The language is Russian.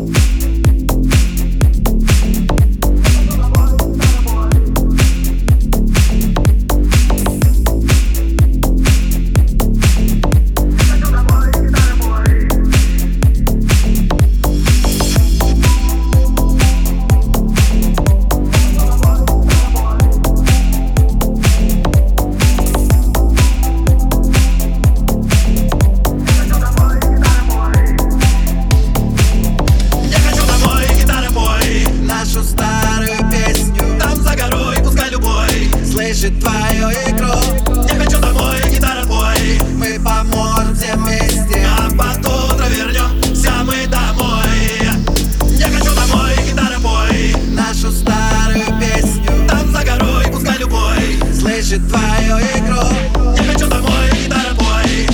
Bye. А Нашу старую песню. Там за горой, пускай любой Слышит твою игру. Я хочу домой, гитара твой. Мы поможем всем вместе А под утро вернемся мы домой. Я хочу домой, гитара бой Нашу старую песню. Там за горой, пускай любой Слышит твою игру. Я хочу домой, гитара бой